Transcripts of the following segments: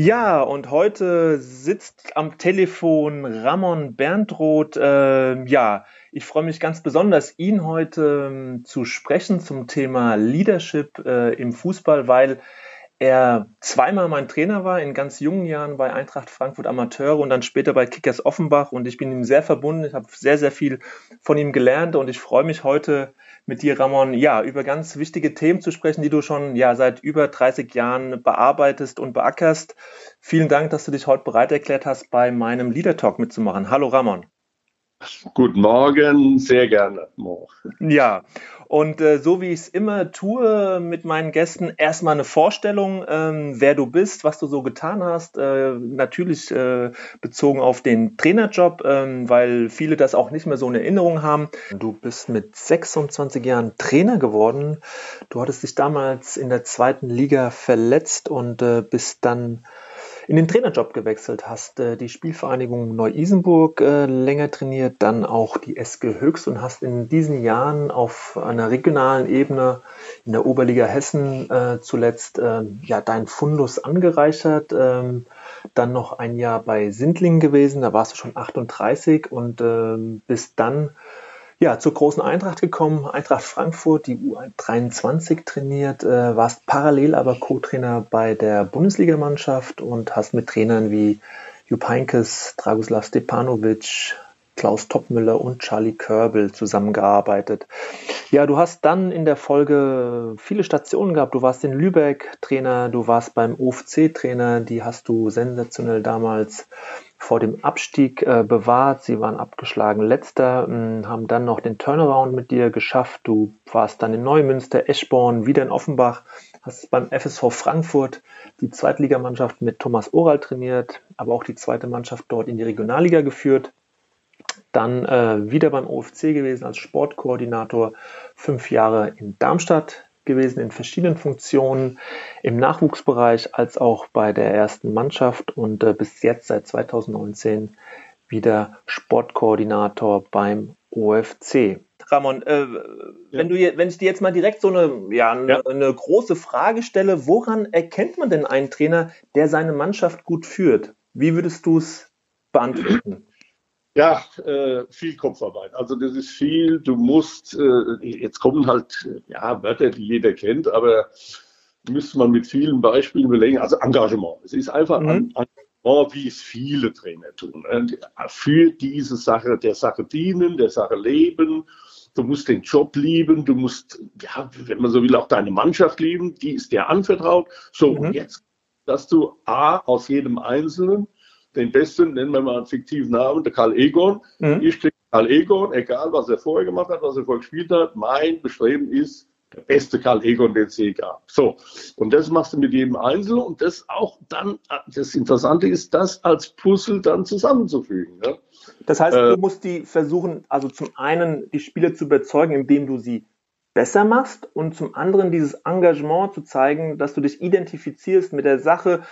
Ja, und heute sitzt am Telefon Ramon Berndroth. Äh, ja, ich freue mich ganz besonders, ihn heute äh, zu sprechen zum Thema Leadership äh, im Fußball, weil er zweimal mein Trainer war, in ganz jungen Jahren bei Eintracht Frankfurt Amateure und dann später bei Kickers Offenbach. Und ich bin ihm sehr verbunden. Ich habe sehr, sehr viel von ihm gelernt und ich freue mich heute mit dir, Ramon, ja, über ganz wichtige Themen zu sprechen, die du schon ja seit über 30 Jahren bearbeitest und beackerst. Vielen Dank, dass du dich heute bereit erklärt hast, bei meinem Leader Talk mitzumachen. Hallo, Ramon. Guten Morgen, sehr gerne. Ja, und äh, so wie ich es immer tue mit meinen Gästen, erstmal eine Vorstellung, ähm, wer du bist, was du so getan hast. Äh, natürlich äh, bezogen auf den Trainerjob, ähm, weil viele das auch nicht mehr so in Erinnerung haben. Du bist mit 26 Jahren Trainer geworden. Du hattest dich damals in der zweiten Liga verletzt und äh, bist dann in den Trainerjob gewechselt, hast äh, die Spielvereinigung Neu-Isenburg äh, länger trainiert, dann auch die SG Höchst und hast in diesen Jahren auf einer regionalen Ebene in der Oberliga Hessen äh, zuletzt äh, ja dein Fundus angereichert. Ähm, dann noch ein Jahr bei Sindlingen gewesen, da warst du schon 38 und ähm, bist dann ja, zur großen Eintracht gekommen, Eintracht Frankfurt, die U23 trainiert, äh, warst parallel aber Co-Trainer bei der Bundesligamannschaft und hast mit Trainern wie Jupp Heynckes, Dragoslav Stepanovic, Klaus Toppmüller und Charlie Körbel zusammengearbeitet. Ja, du hast dann in der Folge viele Stationen gehabt. Du warst in Lübeck Trainer, du warst beim OFC Trainer, die hast du sensationell damals vor dem Abstieg äh, bewahrt. Sie waren abgeschlagen letzter, mh, hm, haben dann noch den Turnaround mit dir geschafft. Du warst dann in Neumünster, Eschborn, wieder in Offenbach, hast beim FSV Frankfurt die Zweitligamannschaft mit Thomas Oral trainiert, aber auch die zweite Mannschaft dort in die Regionalliga geführt. Dann äh, wieder beim OFC gewesen als Sportkoordinator, fünf Jahre in Darmstadt gewesen in verschiedenen Funktionen im Nachwuchsbereich als auch bei der ersten Mannschaft und äh, bis jetzt seit 2019 wieder Sportkoordinator beim OFC. Ramon, äh, ja. wenn, du, wenn ich dir jetzt mal direkt so eine, ja, eine, ja. eine große Frage stelle, woran erkennt man denn einen Trainer, der seine Mannschaft gut führt? Wie würdest du es beantworten? Ja, äh, viel Kopfarbeit. Also das ist viel. Du musst, äh, jetzt kommen halt ja Wörter, die jeder kennt, aber müsste man mit vielen Beispielen belegen. Also Engagement. Es ist einfach mhm. ein Engagement, wie es viele Trainer tun. Für diese Sache, der Sache dienen, der Sache leben. Du musst den Job lieben, du musst, ja, wenn man so will, auch deine Mannschaft lieben, die ist dir anvertraut. So, mhm. und jetzt, dass du A, aus jedem Einzelnen den besten, nennen wir mal einen fiktiven Namen, der Karl Egon. Mhm. Ich kriege Karl Egon, egal was er vorher gemacht hat, was er vorher gespielt hat. Mein Bestreben ist, der beste Karl Egon, den es je gab. So, und das machst du mit jedem Einzelnen und das auch dann, das Interessante ist, das als Puzzle dann zusammenzufügen. Ne? Das heißt, äh, du musst die versuchen, also zum einen die Spieler zu überzeugen, indem du sie besser machst und zum anderen dieses Engagement zu zeigen, dass du dich identifizierst mit der Sache,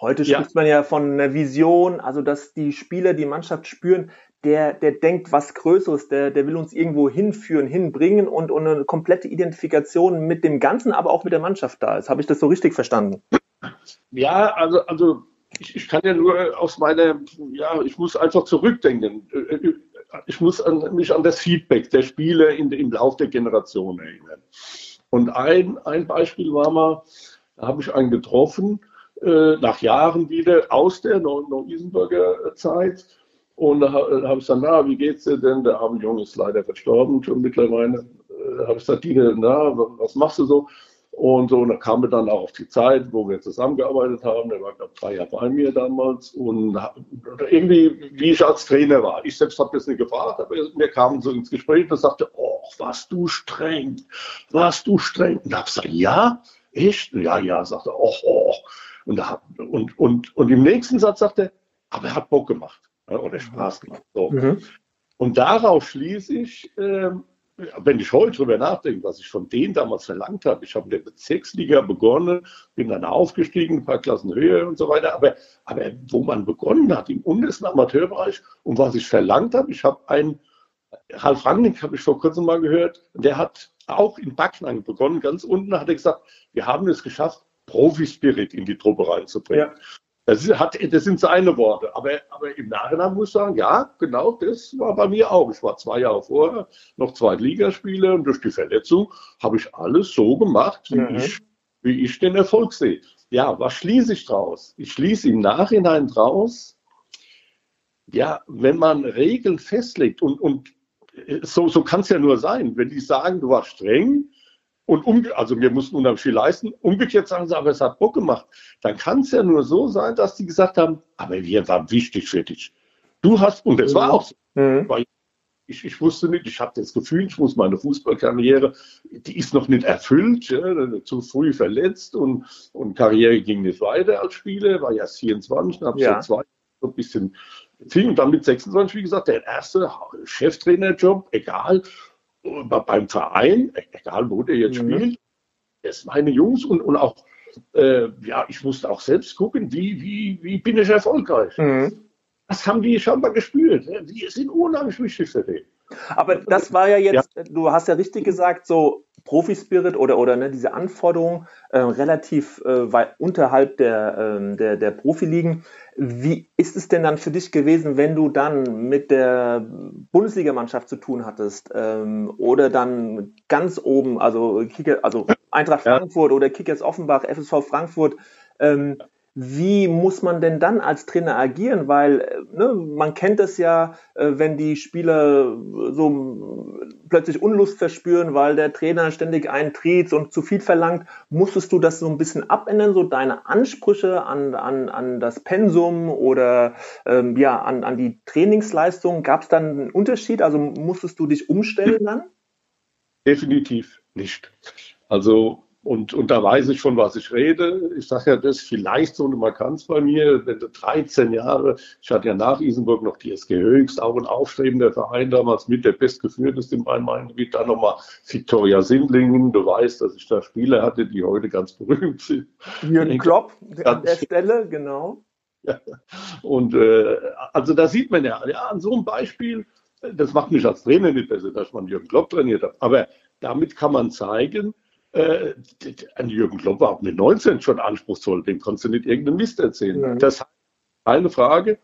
Heute ja. spricht man ja von einer Vision, also dass die Spieler, die Mannschaft spüren, der, der denkt was Größeres, der, der will uns irgendwo hinführen, hinbringen und, und eine komplette Identifikation mit dem Ganzen, aber auch mit der Mannschaft da ist. Habe ich das so richtig verstanden? Ja, also, also ich, ich kann ja nur aus meiner, ja, ich muss einfach zurückdenken. Ich muss an, mich an das Feedback der Spieler in, im Lauf der Generation erinnern. Und ein, ein Beispiel war mal, da habe ich einen getroffen, äh, nach Jahren wieder aus der Neu-Isenburger Zeit. Und da, habe ich gesagt, na, wie geht's dir denn? Der arme Junge ist leider verstorben schon mittlerweile. Da habe ich gesagt, Dine, na, was machst du so? Und so, und da kam er dann auch auf die Zeit, wo wir zusammengearbeitet haben. Der war, glaube ich, drei Jahre bei mir damals. Und irgendwie, wie ich als Trainer war. Ich selbst habe das nicht gefragt, aber wir kamen so ins Gespräch und sagte, oh, was du streng, was du streng. Und ich gesagt, ja, echt? Ja, ja, sagt er, oh, oh. Und, und, und, und im nächsten Satz sagt er, aber er hat Bock gemacht oder Spaß gemacht. So. Mhm. Und darauf schließe ich, äh, wenn ich heute drüber nachdenke, was ich von denen damals verlangt habe, ich habe in der Bezirksliga begonnen, bin dann aufgestiegen, ein paar Klassen höher und so weiter, aber, aber wo man begonnen hat, im untersten Amateurbereich und was ich verlangt habe, ich habe einen, Ralf Rangnick habe ich vor kurzem mal gehört, der hat auch in Backnang begonnen, ganz unten hat er gesagt, wir haben es geschafft, Profi-Spirit in die Truppe reinzubringen. Ja. Das, ist, hat, das sind seine Worte. Aber, aber im Nachhinein muss ich sagen, ja, genau das war bei mir auch. Ich war zwei Jahre vorher noch Zweitligaspieler und durch die Verletzung habe ich alles so gemacht, wie, mhm. ich, wie ich den Erfolg sehe. Ja, was schließe ich daraus? Ich schließe im Nachhinein daraus, ja, wenn man Regeln festlegt und, und so, so kann es ja nur sein, wenn die sagen, du warst streng, und umge also wir mussten unheimlich viel leisten. Umgekehrt sagen sie, aber es hat Bock gemacht. Dann kann es ja nur so sein, dass die gesagt haben, aber wir waren wichtig für dich. Du hast, und das mhm. war auch so. Mhm. Ich, ich, wusste nicht, ich hatte das Gefühl, ich muss meine Fußballkarriere, die ist noch nicht erfüllt, ja, zu früh verletzt und, und Karriere ging nicht weiter als Spieler, war erst 24, habe ja. so zwei, so ein bisschen viel und dann mit 26, wie gesagt, der erste Cheftrainerjob, egal beim Verein, egal wo der jetzt mhm. spielt, das meine Jungs und, und auch, äh, ja, ich musste auch selbst gucken, wie, wie, wie bin ich erfolgreich. Mhm. Das haben die schon mal gespürt. Die sind unheimlich wichtig für den. Aber das war ja jetzt, ja. du hast ja richtig gesagt, so Profi-Spirit oder, oder ne, diese Anforderungen äh, relativ äh, weit unterhalb der, äh, der, der Profiligen. Wie ist es denn dann für dich gewesen, wenn du dann mit der Bundesligamannschaft zu tun hattest ähm, oder dann ganz oben, also, Kicker, also Eintracht Frankfurt oder Kickers Offenbach, FSV Frankfurt, ähm, wie muss man denn dann als Trainer agieren? Weil äh, ne, man kennt es ja, äh, wenn die Spieler so plötzlich Unlust verspüren, weil der Trainer ständig eintritt und zu viel verlangt. Musstest du das so ein bisschen abändern, so deine Ansprüche an, an, an das Pensum oder ähm, ja, an, an die Trainingsleistung? Gab es dann einen Unterschied? Also musstest du dich umstellen dann? Definitiv nicht. Also und, und da weiß ich schon, was ich rede. Ich sage ja, das ist vielleicht so eine Markanz bei mir. Wenn du 13 Jahre, ich hatte ja nach Isenburg noch die SG Höchst, auch ein aufstrebender Verein damals mit, der bestgeführteste im Rhein-Main-Gebiet. Dann nochmal Viktoria Sindlingen. Du weißt, dass ich da Spieler hatte, die heute ganz berühmt sind. Jürgen Klopp an der Stelle, genau. Ja. Und äh, also da sieht man ja, ja, an so einem Beispiel, das macht mich als Trainer nicht besser, dass man Jürgen Klopp trainiert hat. Aber damit kann man zeigen, äh, an Jürgen Klopp war mit 19 schon anspruchsvoll, dem konntest du nicht irgendeinen Mist erzählen. Ja. Das heißt, eine Frage,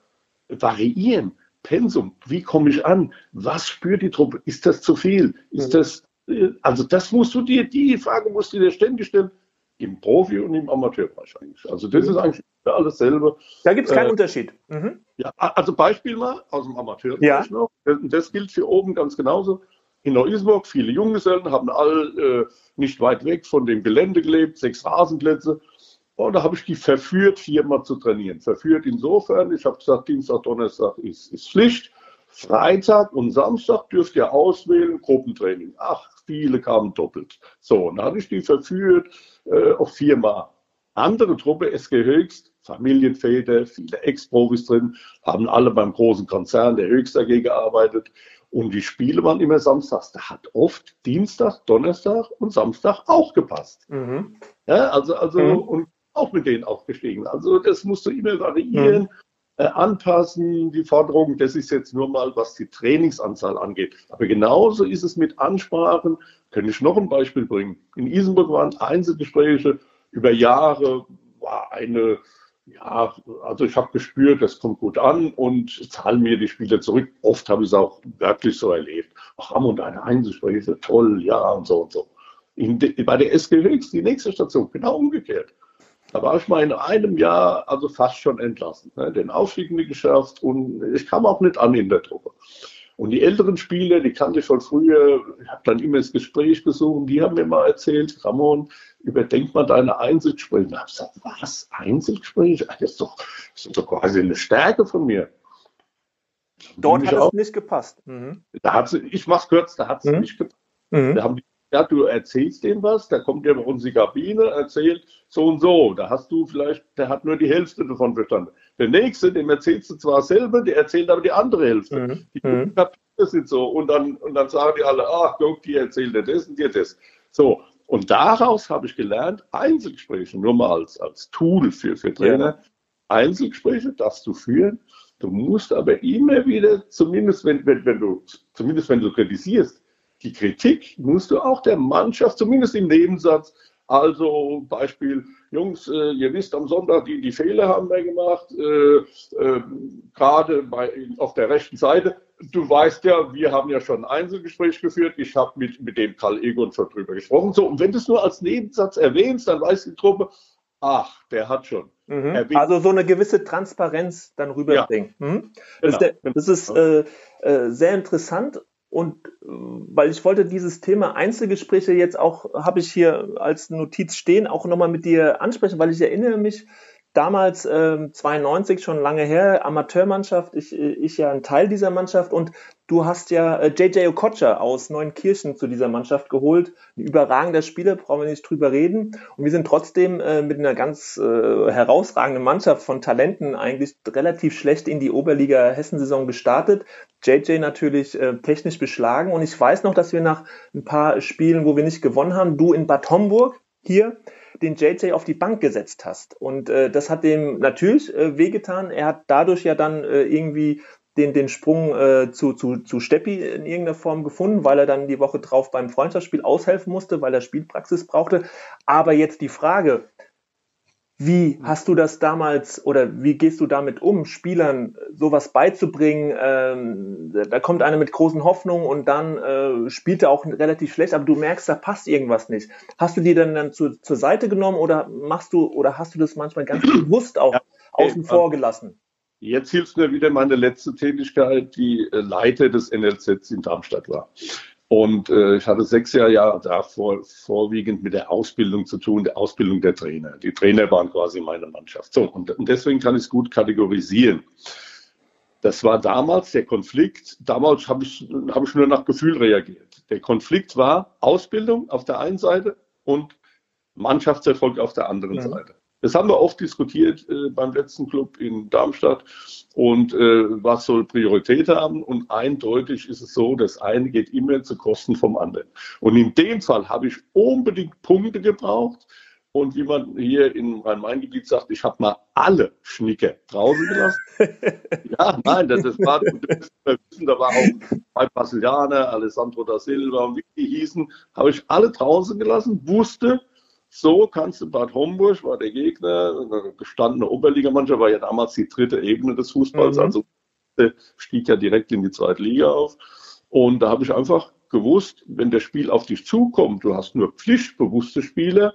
variieren, Pensum, wie komme ich an, was spürt die Truppe, ist das zu viel, ist ja. das, äh, also das musst du dir, die Frage musst du dir ständig stellen, im Profi- und im Amateurbereich eigentlich. Also das ist eigentlich alles selber. Da gibt es keinen äh, Unterschied. Mhm. Ja, also Beispiel mal aus dem Amateurbereich ja. noch. Das gilt für oben ganz genauso in Neu-Isenburg, viele Junggesellen, haben all äh, nicht weit weg von dem Gelände gelebt, sechs Rasenplätze. Und da habe ich die verführt, viermal zu trainieren. Verführt insofern, ich habe gesagt, Dienstag, Donnerstag ist, ist Pflicht. Freitag und Samstag dürft ihr auswählen, Gruppentraining. Ach, viele kamen doppelt. So, dann hatte ich die verführt äh, auf viermal. Andere Truppe, SG Höchst, Familienväter, viele Ex-Profis drin, haben alle beim großen Konzern der Höchst AG gearbeitet. Und die Spiele waren immer samstags. Da hat oft Dienstag, Donnerstag und Samstag auch gepasst. Mhm. Ja, also, also, mhm. und auch mit denen aufgestiegen. Also, das musst du immer variieren, mhm. äh, anpassen, die Forderungen. Das ist jetzt nur mal, was die Trainingsanzahl angeht. Aber genauso ist es mit Ansprachen. Kann ich noch ein Beispiel bringen? In Isenburg waren Einzelgespräche über Jahre, war eine ja, also ich habe gespürt, das kommt gut an und zahlen mir die Spieler zurück. Oft habe ich es auch wirklich so erlebt. Ach, haben und eine Einzelspräche, toll, ja und so und so. De, bei der SG Höchst, die nächste Station, genau umgekehrt. Da war ich mal in einem Jahr also fast schon entlassen. Ne? Den Aufstieg nicht geschafft und ich kam auch nicht an in der Truppe. Und die älteren Spieler, die kannte ich schon früher, ich habe dann immer das Gespräch gesucht, die haben mir mal erzählt, Ramon, überdenk mal deine Einzelgespräche. Ich habe gesagt, was, Einzelgespräche? Das ist doch, das ist doch quasi eine Stärke von mir. Dort hat es nicht gepasst. Mhm. Da hat sie, ich mach's kurz, da hat es mhm. nicht gepasst. Mhm. Da haben die ja, du erzählst dem was, der kommt ja bei uns in die Kabine, erzählt so und so. Da hast du vielleicht, der hat nur die Hälfte davon verstanden. Der nächste, dem erzählst du zwar selber, der erzählt aber die andere Hälfte. Mhm. Die mhm. sind so. Und dann, und dann sagen die alle, ach, guck, die erzählt dir das und dir das. So. Und daraus habe ich gelernt, Einzelgespräche, nur mal als, als Tool für, für Trainer, ja. Einzelgespräche darfst du führen. Du musst aber immer wieder, zumindest wenn, wenn, wenn du, zumindest wenn du kritisierst, die Kritik musst du auch der Mannschaft, zumindest im Nebensatz, also Beispiel, Jungs, äh, ihr wisst am Sonntag, die, die Fehler haben wir gemacht, äh, äh, gerade auf der rechten Seite. Du weißt ja, wir haben ja schon ein Einzelgespräch geführt. Ich habe mit, mit dem Karl Egon schon drüber gesprochen. So, und wenn du es nur als Nebensatz erwähnst, dann weiß die Truppe, ach, der hat schon. Mhm. Also so eine gewisse Transparenz dann rüberbringen. Ja. Mhm. Das, genau. das, ist äh, äh, sehr interessant und äh, weil ich wollte dieses Thema Einzelgespräche jetzt auch, habe ich hier als Notiz stehen, auch nochmal mit dir ansprechen, weil ich erinnere mich, damals äh, 92 schon lange her, Amateurmannschaft, ich, ich ja ein Teil dieser Mannschaft und du hast ja äh, JJ Okocha aus Neunkirchen zu dieser Mannschaft geholt. Ein überragender Spieler, brauchen wir nicht drüber reden. Und wir sind trotzdem äh, mit einer ganz äh, herausragenden Mannschaft von Talenten eigentlich relativ schlecht in die Oberliga Hessensaison gestartet. JJ natürlich äh, technisch beschlagen und ich weiß noch, dass wir nach ein paar Spielen, wo wir nicht gewonnen haben, du in Bad Homburg hier den JJ auf die Bank gesetzt hast. Und äh, das hat dem natürlich äh, wehgetan. Er hat dadurch ja dann äh, irgendwie den, den Sprung äh, zu, zu, zu Steppi in irgendeiner Form gefunden, weil er dann die Woche drauf beim Freundschaftsspiel aushelfen musste, weil er Spielpraxis brauchte. Aber jetzt die Frage, wie hast du das damals oder wie gehst du damit um, Spielern sowas beizubringen? Ähm, da kommt einer mit großen Hoffnungen und dann äh, spielt er auch relativ schlecht, aber du merkst, da passt irgendwas nicht. Hast du die dann, dann zu, zur Seite genommen oder machst du oder hast du das manchmal ganz bewusst auch ja, außen vor gelassen? Jetzt hilft mir wieder meine letzte Tätigkeit, die äh, Leiter des NLZs in Darmstadt war. Und äh, ich hatte sechs Jahre, Jahre da vor, vorwiegend mit der Ausbildung zu tun, der Ausbildung der Trainer. Die Trainer waren quasi meine Mannschaft. So, und, und deswegen kann ich es gut kategorisieren. Das war damals der Konflikt. Damals habe ich, hab ich nur nach Gefühl reagiert. Der Konflikt war Ausbildung auf der einen Seite und Mannschaftserfolg auf der anderen ja. Seite. Das haben wir oft diskutiert äh, beim letzten Club in Darmstadt und äh, was soll Priorität haben. Und eindeutig ist es so, das eine geht immer zu Kosten vom anderen. Und in dem Fall habe ich unbedingt Punkte gebraucht. Und wie man hier in Rhein-Main-Gebiet sagt, ich habe mal alle Schnicke draußen gelassen. ja, nein, das, das war, wissen, da war auch zwei Brasilianer, Alessandro da Silva und wie die hießen, habe ich alle draußen gelassen, wusste, so kannst du Bad Homburg, war der Gegner, eine gestandene Oberligamannschaft, war ja damals die dritte Ebene des Fußballs, mhm. also stieg ja direkt in die zweite Liga auf. Und da habe ich einfach gewusst, wenn das Spiel auf dich zukommt, du hast nur pflichtbewusste Spieler,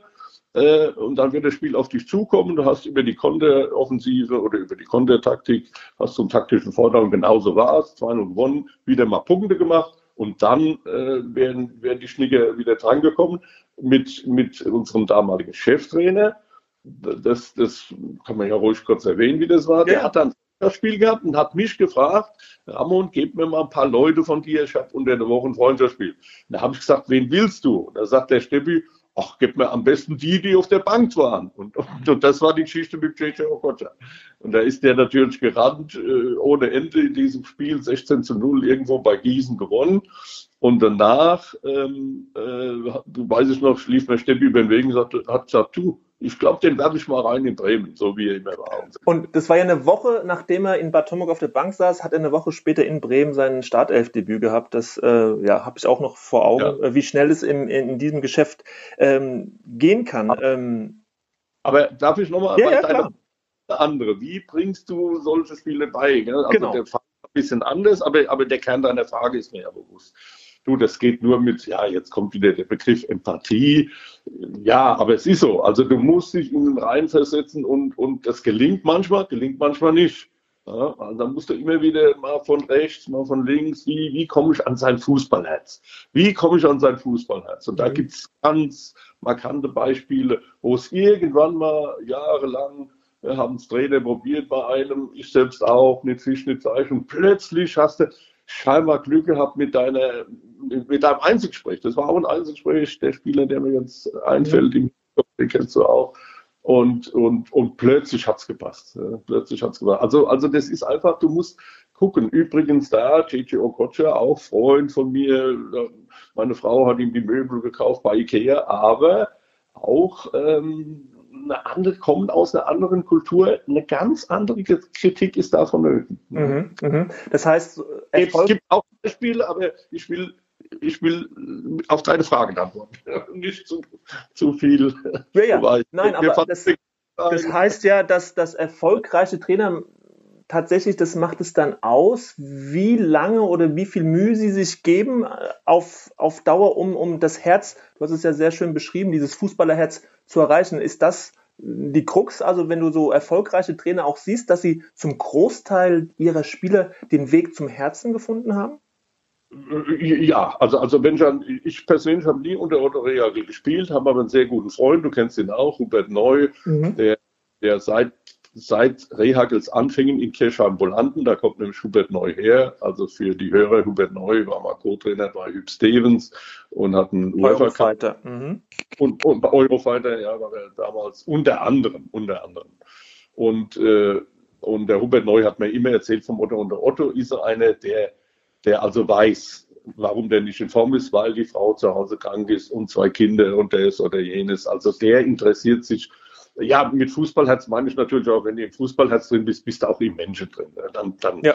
äh, und dann wird das Spiel auf dich zukommen. Du hast über die Konteroffensive oder über die Kontertaktik, hast du einen taktischen Vorteil und genauso war es. 2-0 gewonnen, wieder mal Punkte gemacht und dann äh, wären, wären die Schnicke wieder drangekommen mit, mit unserem damaligen Cheftrainer. Das, das kann man ja ruhig kurz erwähnen, wie das war. Ja. Der hat dann das Spiel gehabt und hat mich gefragt, Ramon, gib mir mal ein paar Leute von dir, ich habe unter der Woche ein Freundschaftsspiel. Da habe ich gesagt, wen willst du? Da sagt der Steppi, ach, gib mir am besten die, die auf der Bank waren. Und, und, und das war die Geschichte mit JJ Okocha. Und da ist der natürlich gerannt, äh, ohne Ende in diesem Spiel, 16 zu 0 irgendwo bei Gießen gewonnen. Und danach, ähm, äh, weiß ich noch, schlief mir Steppi über den Weg und hat gesagt, du, ich glaube, den werfe ich mal rein in Bremen, so wie er immer war. Und das war ja eine Woche, nachdem er in Bad Homburg auf der Bank saß, hat er eine Woche später in Bremen sein Startelfdebüt gehabt. Das äh, ja, habe ich auch noch vor Augen, ja. Äh, wie schnell es in, in diesem Geschäft ähm, gehen kann. Aber, ähm, aber darf ich nochmal ja, ja, eine andere? Wie bringst du solche Spiele bei? Also genau. der Fall ist ein bisschen anders, aber, aber der Kern deiner Frage ist mir ja bewusst du, das geht nur mit, ja, jetzt kommt wieder der Begriff Empathie. Ja, aber es ist so. Also du musst dich in den Reihen versetzen und, und das gelingt manchmal, gelingt manchmal nicht. Ja, also dann musst du immer wieder mal von rechts, mal von links, wie, wie komme ich an sein Fußballherz? Wie komme ich an sein Fußballherz? Und da mhm. gibt es ganz markante Beispiele, wo es irgendwann mal jahrelang haben es Trainer probiert bei einem, ich selbst auch, nicht Fisch, nicht Fleisch. Und plötzlich hast du, scheinbar Glück gehabt mit, deiner, mit deinem Einzelgespräch. Das war auch ein Einzelgespräch, der Spieler, der mir jetzt einfällt, mhm. den kennst du auch. Und, und, und plötzlich hat es gepasst. Plötzlich hat es gepasst. Also, also das ist einfach, du musst gucken. Übrigens da, Gigi Okocha, auch Freund von mir, meine Frau hat ihm die Möbel gekauft bei Ikea, aber auch ähm, eine andere, kommen aus einer anderen Kultur, eine ganz andere Kritik ist davon nötig. Mhm, mhm. Das heißt, Erfolg es gibt auch Beispiele, aber ich will, ich will auf deine Frage antworten, nicht zu, zu viel. Ja, ja. Nein, aber das, das heißt ja, dass, dass erfolgreiche Trainer tatsächlich, das macht es dann aus, wie lange oder wie viel Mühe sie sich geben äh, auf, auf Dauer, um, um das Herz, du hast es ja sehr schön beschrieben, dieses Fußballerherz zu erreichen. Ist das die Krux, also wenn du so erfolgreiche Trainer auch siehst, dass sie zum Großteil ihrer Spieler den Weg zum Herzen gefunden haben? Ja, also, also wenn ich, ich persönlich habe nie unter Otto Rehagel gespielt, habe aber einen sehr guten Freund, du kennst ihn auch, Hubert Neu, mhm. der, der seit seit Rehagels Anfängen in Kirchheim Volanden, da kommt nämlich Hubert Neu her, also für die Hörer, Hubert Neu war mal Co-Trainer bei Hüb Stevens und hat einen UEFA mhm. und, und Eurofighter, ja, war er damals unter anderem, unter anderem. Und, äh, und der Hubert Neu hat mir immer erzählt vom Otto und der Otto ist er einer, der, der also weiß, warum der nicht in Form ist, weil die Frau zu Hause krank ist und zwei Kinder und der ist oder jenes. Also der interessiert sich ja, mit Fußballherz meine ich natürlich auch, wenn du im Fußballherz drin bist, bist du auch im Menschen drin. Ne? Dann, dann ja.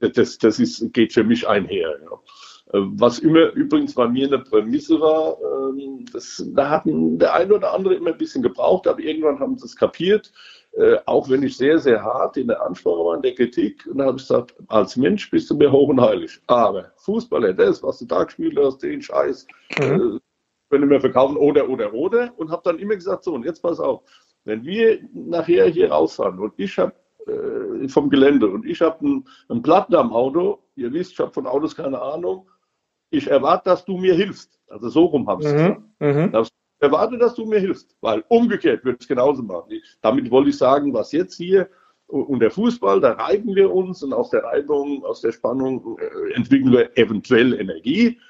das, das ist, geht für mich einher. Ja. Äh, was immer übrigens bei mir eine Prämisse war, ähm, das, da hatten der eine oder andere immer ein bisschen gebraucht, aber irgendwann haben sie es kapiert. Äh, auch wenn ich sehr, sehr hart in der Ansprache war, in der Kritik, und da habe ich gesagt, als Mensch bist du mir hoch und heilig. Aber Fußballer, das, was du da gespielt hast, den Scheiß, mhm. äh, können wir verkaufen oder, oder, oder. Und habe dann immer gesagt, so, und jetzt pass auf, wenn wir nachher hier rausfahren und ich habe äh, vom Gelände und ich habe einen, einen Platten am Auto, ihr wisst, ich habe von Autos keine Ahnung, ich erwarte, dass du mir hilfst. Also so rum habe ich es mhm, gesagt. Mhm. Ich erwarte, dass du mir hilfst, weil umgekehrt wird es genauso machen. Ich, damit wollte ich sagen, was jetzt hier und der Fußball, da reiben wir uns und aus der Reibung, aus der Spannung äh, entwickeln wir eventuell Energie.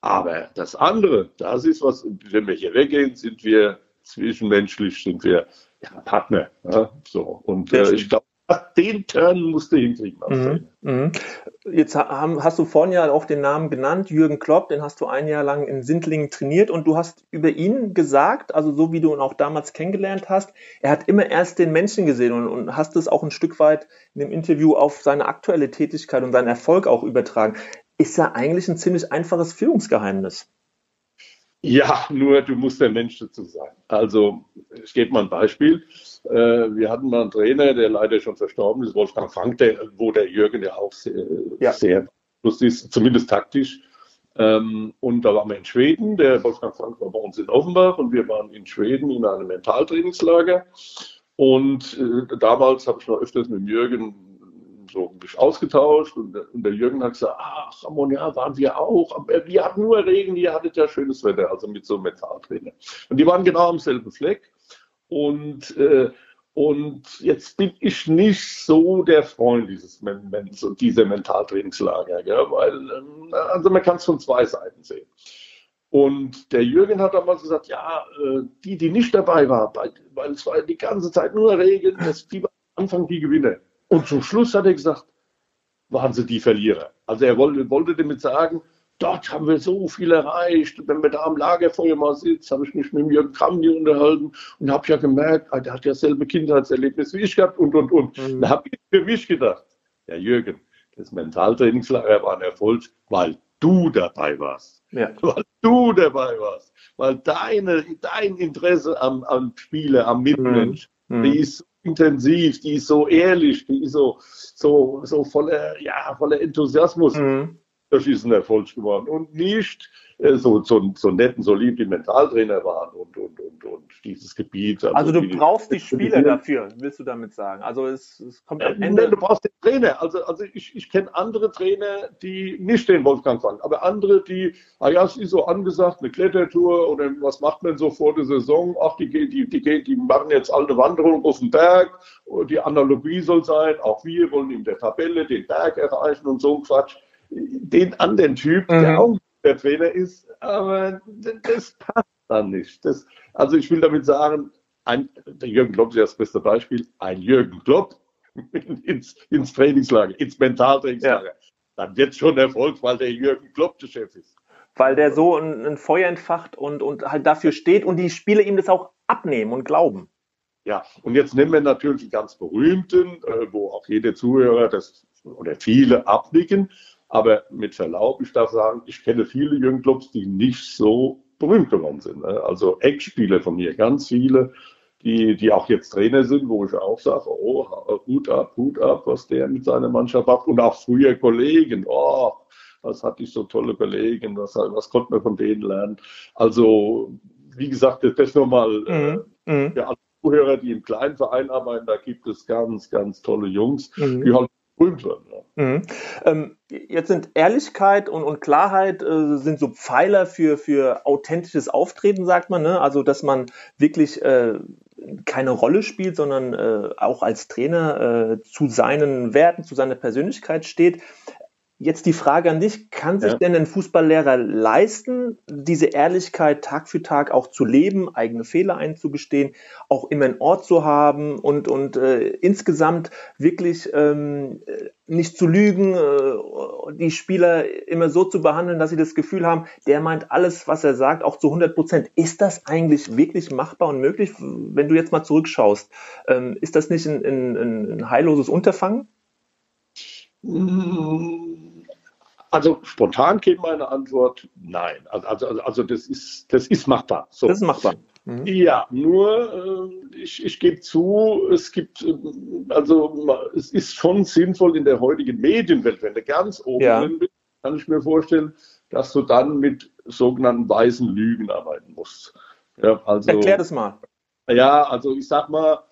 Aber das andere, das ist was, wenn wir hier weggehen, sind wir zwischenmenschlich, sind wir ja, Partner. Ja, so. Und äh, ich glaube, den Turn musst du hinkriegen. Mhm, mhm. Jetzt hast du vorhin ja auch den Namen genannt, Jürgen Klopp, den hast du ein Jahr lang in Sindlingen trainiert und du hast über ihn gesagt, also so wie du ihn auch damals kennengelernt hast, er hat immer erst den Menschen gesehen und, und hast es auch ein Stück weit in dem Interview auf seine aktuelle Tätigkeit und seinen Erfolg auch übertragen ist ja eigentlich ein ziemlich einfaches Führungsgeheimnis. Ja, nur du musst der Mensch dazu sein. Also, ich gebe mal ein Beispiel. Äh, wir hatten mal einen Trainer, der leider schon verstorben ist, Wolfgang Frank, der, wo der Jürgen ja auch sehr, ja. sehr lustig ist, zumindest taktisch. Ähm, und da waren wir in Schweden. Der Wolfgang Frank war bei uns in Offenbach und wir waren in Schweden in einem Mentaltrainingslager. Und äh, damals habe ich noch öfters mit Jürgen so ausgetauscht und, und, der Jürgen hat gesagt, ach, Ramon, ja, waren wir auch, wir hatten nur Regen, ihr hattet ja schönes Wetter, also mit so einem Metalltrainer. Und die waren genau am selben Fleck und, äh, und jetzt bin ich nicht so der Freund dieses, dieser Mentaltrainingslager, gell? weil ähm, also man kann es von zwei Seiten sehen. Und der Jürgen hat damals gesagt, ja, äh, die, die nicht dabei waren, weil es war die ganze Zeit nur Regen, das, die waren am Anfang die Gewinner. Und zum Schluss hat er gesagt, waren sie die Verlierer. Also er wollte, wollte damit sagen, dort haben wir so viel erreicht. Wenn man da am Lagerfeuer mal sitzt, habe ich mich mit Jürgen Kramny unterhalten und habe ja gemerkt, ah, der hat ja selbe Kindheitserlebnis wie ich gehabt und, und, und. Mhm. Da habe ich für mich gedacht, ja Jürgen, das Mentaltrainingslager war ein Erfolg, weil du dabei warst. Ja. Weil du dabei warst. Weil deine, dein Interesse am, am Spieler, am Mitmensch, mhm. die ist intensiv, die ist so ehrlich, die ist so, so, so voller, ja, voller Enthusiasmus. Mhm. Das ist ein Erfolg geworden. Und nicht äh, so, so, so netten, so lieb die Mentaltrainer waren und, und, und, und dieses Gebiet. Also, also du die, brauchst die Spieler dafür, willst du damit sagen? Also es, es kommt am Ende. Nein, du brauchst den Trainer. Also, also ich, ich kenne andere Trainer, die nicht den Wolfgang fangen, aber andere, die, ah ja, es ist so angesagt, eine Klettertour oder was macht man so vor der Saison? Ach, die, die, die, die machen jetzt alle Wanderung auf den Berg. Die Analogie soll sein, auch wir wollen in der Tabelle den Berg erreichen und so ein Quatsch den anderen Typ, mhm. der auch der Trainer ist, aber das passt dann nicht. Das, also ich will damit sagen, ein, der Jürgen Klopp ist ja das beste Beispiel, ein Jürgen Klopp ins, ins Trainingslager, ins Mentaltrainingslager. Ja. Dann wird schon Erfolg, weil der Jürgen Klopp der Chef ist. Weil der so ein, ein Feuer entfacht und, und halt dafür steht und die Spieler ihm das auch abnehmen und glauben. Ja, und jetzt nehmen wir natürlich die ganz berühmten, äh, wo auch jeder Zuhörer das oder viele abnicken. Aber mit Verlaub, ich darf sagen, ich kenne viele Klopps, die nicht so berühmt geworden sind. Ne? Also Eckspieler von mir, ganz viele, die, die auch jetzt Trainer sind, wo ich auch sage, oh, Hut ab, Hut ab, was der mit seiner Mannschaft macht. Und auch früher Kollegen, oh, was hatte ich so tolle Kollegen, was, was konnte man von denen lernen. Also, wie gesagt, das nochmal äh, mhm. äh, für alle Zuhörer, die im kleinen Verein arbeiten, da gibt es ganz, ganz tolle Jungs, mhm. die halt berühmt. Ja. Mhm. Ähm, jetzt sind Ehrlichkeit und, und Klarheit äh, sind so Pfeiler für, für authentisches Auftreten, sagt man. Ne? Also, dass man wirklich äh, keine Rolle spielt, sondern äh, auch als Trainer äh, zu seinen Werten, zu seiner Persönlichkeit steht. Jetzt die Frage an dich, kann sich ja. denn ein Fußballlehrer leisten, diese Ehrlichkeit Tag für Tag auch zu leben, eigene Fehler einzugestehen, auch immer einen Ort zu haben und, und äh, insgesamt wirklich ähm, nicht zu lügen, äh, die Spieler immer so zu behandeln, dass sie das Gefühl haben, der meint alles, was er sagt, auch zu 100 Prozent. Ist das eigentlich wirklich machbar und möglich, wenn du jetzt mal zurückschaust? Ähm, ist das nicht ein, ein, ein heilloses Unterfangen? Mmh also spontan käme meine Antwort nein. Also, also, also das, ist, das ist machbar. So. Das ist machbar. Mhm. Ja, nur äh, ich, ich gebe zu, es gibt, äh, also es ist schon sinnvoll in der heutigen Medienwelt, wenn du ganz oben ja. drin bist, kann ich mir vorstellen, dass du dann mit sogenannten weißen Lügen arbeiten musst. Ja, also, Erklär das mal. Ja, also ich sag mal,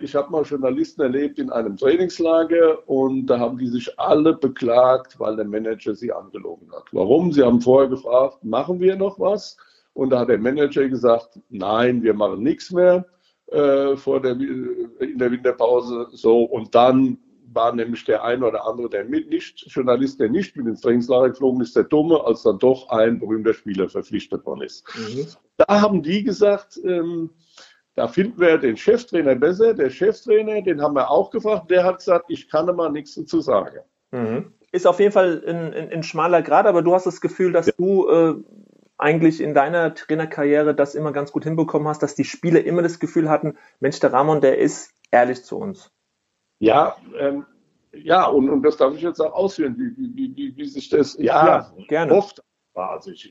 ich habe mal Journalisten erlebt in einem Trainingslager und da haben die sich alle beklagt, weil der Manager sie angelogen hat. Warum? Sie haben vorher gefragt, machen wir noch was? Und da hat der Manager gesagt, nein, wir machen nichts mehr äh, vor der, in der Winterpause. So und dann war nämlich der eine oder andere, der mit nicht Journalist, der nicht mit ins Trainingslager geflogen ist, der Dumme, als dann doch ein berühmter Spieler verpflichtet worden ist. Mhm. Da haben die gesagt, ähm, da finden wir den Cheftrainer besser. Der Cheftrainer, den haben wir auch gefragt, der hat gesagt, ich kann mal nichts dazu sagen. Mhm. Ist auf jeden Fall ein, ein, ein, schmaler Grad, aber du hast das Gefühl, dass ja. du äh, eigentlich in deiner Trainerkarriere das immer ganz gut hinbekommen hast, dass die Spieler immer das Gefühl hatten, Mensch, der Ramon, der ist ehrlich zu uns. Ja, ähm, ja, und, und das darf ich jetzt auch ausführen, wie, wie, wie, wie sich das ja, ja gerne. oft also ich,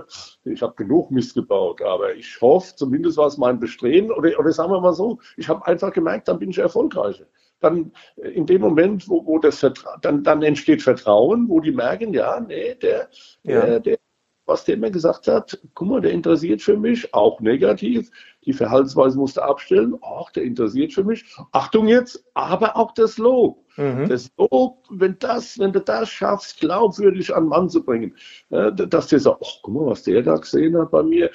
ich, habe genug Mist gebaut, aber ich hoffe, zumindest war es mein Bestreben, oder, oder sagen wir mal so, ich habe einfach gemerkt, dann bin ich erfolgreicher. Dann in dem Moment, wo, wo das Vertra dann, dann entsteht Vertrauen, wo die merken, ja, nee, der, ja. der, der was der mir gesagt hat, guck mal, der interessiert für mich, auch negativ, die Verhaltensweise musste abstellen, ach, der interessiert für mich, Achtung jetzt, aber auch das Lob. Mhm. Das Lob, wenn, das, wenn du das schaffst, glaubwürdig an Mann zu bringen, äh, dass der sagt, ach, guck mal, was der da gesehen hat bei mir,